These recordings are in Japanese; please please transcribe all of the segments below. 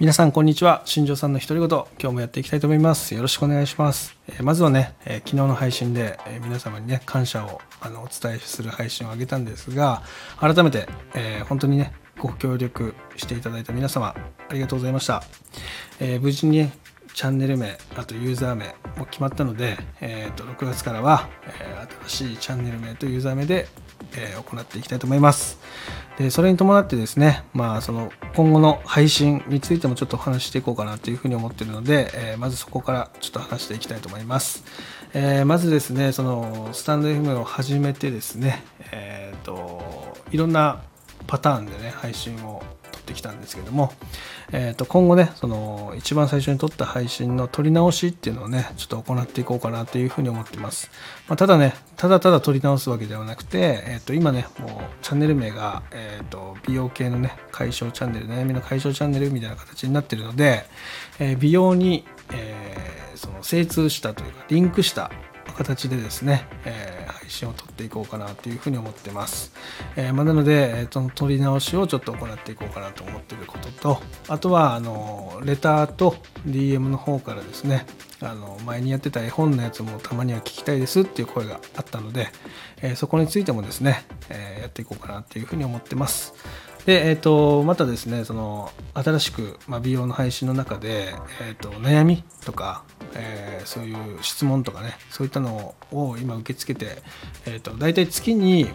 皆さんこんにちは。新庄さんの独り言今日もやっていきたいと思います。よろしくお願いします、えーまずはね、えー昨日の配信で、えー皆様にね感謝をあのお伝えする配信をあげたんですが改めて、えー本当にねご協力していただいた皆様ありがとうございました、えー無事にねチャンネル名あとユーザー名も決まったので、えーと6月からは、えー新しいチャンネル名とユーザー名で、えー行っていきたいと思いますでそれに伴ってですね、まあ、その今後の配信についてもちょっとお話ししていこうかなというふうに思ってるので、えーまずそこからちょっと話していきたいと思います、えーまずですねそのスタンド FM を始めてですね、えーといろんなパターンでね配信をってきたんですけども、えー、と今後ねその一番最初に撮った配信の撮り直しっていうのをねちょっと行っていこうかなというふうに思ってます、まあ、ただねただただ撮り直すわけではなくて、えー、と今ねもうチャンネル名が、えー、と美容系のね解消チャンネル悩みの解消チャンネルみたいな形になってるので、えー美容に、えーその精通したというかリンクした形でですね、えー配信を撮っていこうかなというふうに思ってます。えーまあ、なので、えーその撮り直しをちょっと行っていこうかなと思ってることと、あとは、あの、レターと DM の方からですね、あの、前にやってた絵本のやつもたまには聞きたいですっていう声があったので、えーそこについてもですね、えやっていこうかなというふうに思ってます。で、えー、とまたですねその新しく、まあ、美容の配信の中で、えー、と悩みとか、えーそういう質問とかねそういったのを今受け付けて、えー、と大体月に、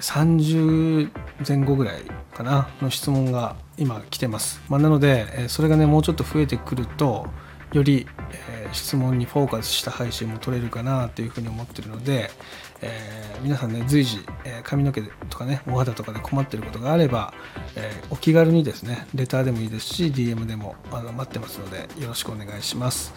30前後ぐらいかなの質問が今来てます、まあ、なので、えそれがねもうちょっと増えてくるとより、えー質問にフォーカスした配信も取れるかなというふうに思ってるので、えー皆さんね随時、えー髪の毛とかねお肌とかで困ってることがあれば、えお気軽にですねレターでもいいですし DM でもあの待ってますのでよろしくお願いします。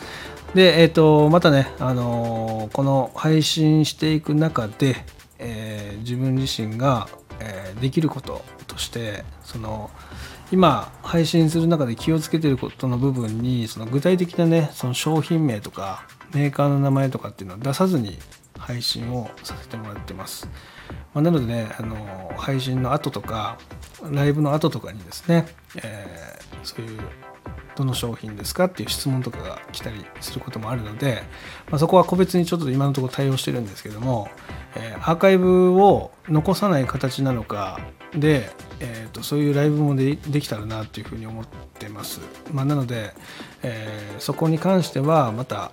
でえっ、とまたね、あのこの配信していく中で、え自分自身が、えーできることとしてその今配信する中で気をつけてることの部分にその具体的なねその商品名とかメーカーの名前とかっていうのを出さずに配信をさせてもらってます、まあなのでねあの配信の後とかライブの後とかにですね、えーそういうどの商品ですかっていう質問とかが来たりすることもあるので、まあ、そこは個別にちょっと今のところ対応してるんですけども、えーアーカイブを残さない形なのかで、えー、とそういうライブもできたらなというふうに思ってます、まあ、なので、えーそこに関してはまた、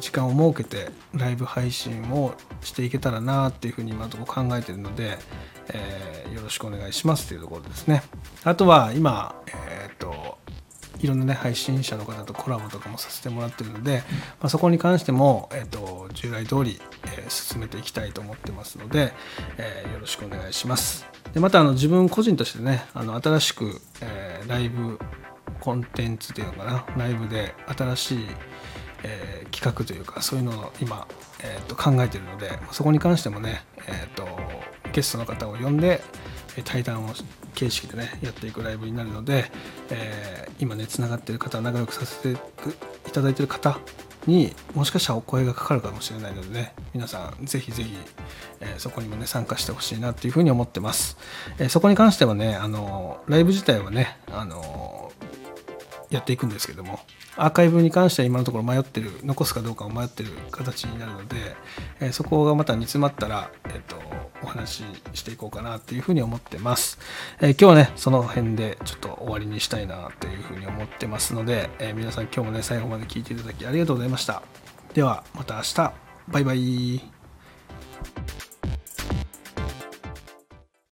時間を設けてライブ配信をしていけたらなっていうふうに今のところ考えてるので、えーよろしくお願いしますというところですね。あとは今、えー、といろんなね配信者の方とコラボとかもさせてもらってるので、まあ、そこに関しても、えー、と従来通り、えー進めていきたいと思ってますので、えーよろしくお願いします。でまたあの自分個人としてねあの新しく、えーライブコンテンツというのかなライブで新しい、えー企画というかそういうのを今、えー、と考えてるのでそこに関してもね、えー、とゲストの方を呼んで対談を形式でねやっていくライブになるので、えー今ねつながってる方仲良くさせていただいてる方にもしかしたらお声がかかるかもしれないのでね皆さんぜひぜひ、えーそこにもね参加してほしいなっていうふうに思ってます、えーそこに関してはねあのライブ自体はねあのやっていくんですけどもアーカイブに関しては今のところ迷ってる残すかどうかを迷ってる形になるので、えーそこがまた煮詰まったら、えー、とお話ししていこうかなっていうふうに思ってます、えー今日はねその辺でちょっと終わりにしたいなというふうに思ってますので、えー皆さん今日もね最後まで聞いていただきありがとうございました。ではまた明日。バイバイ。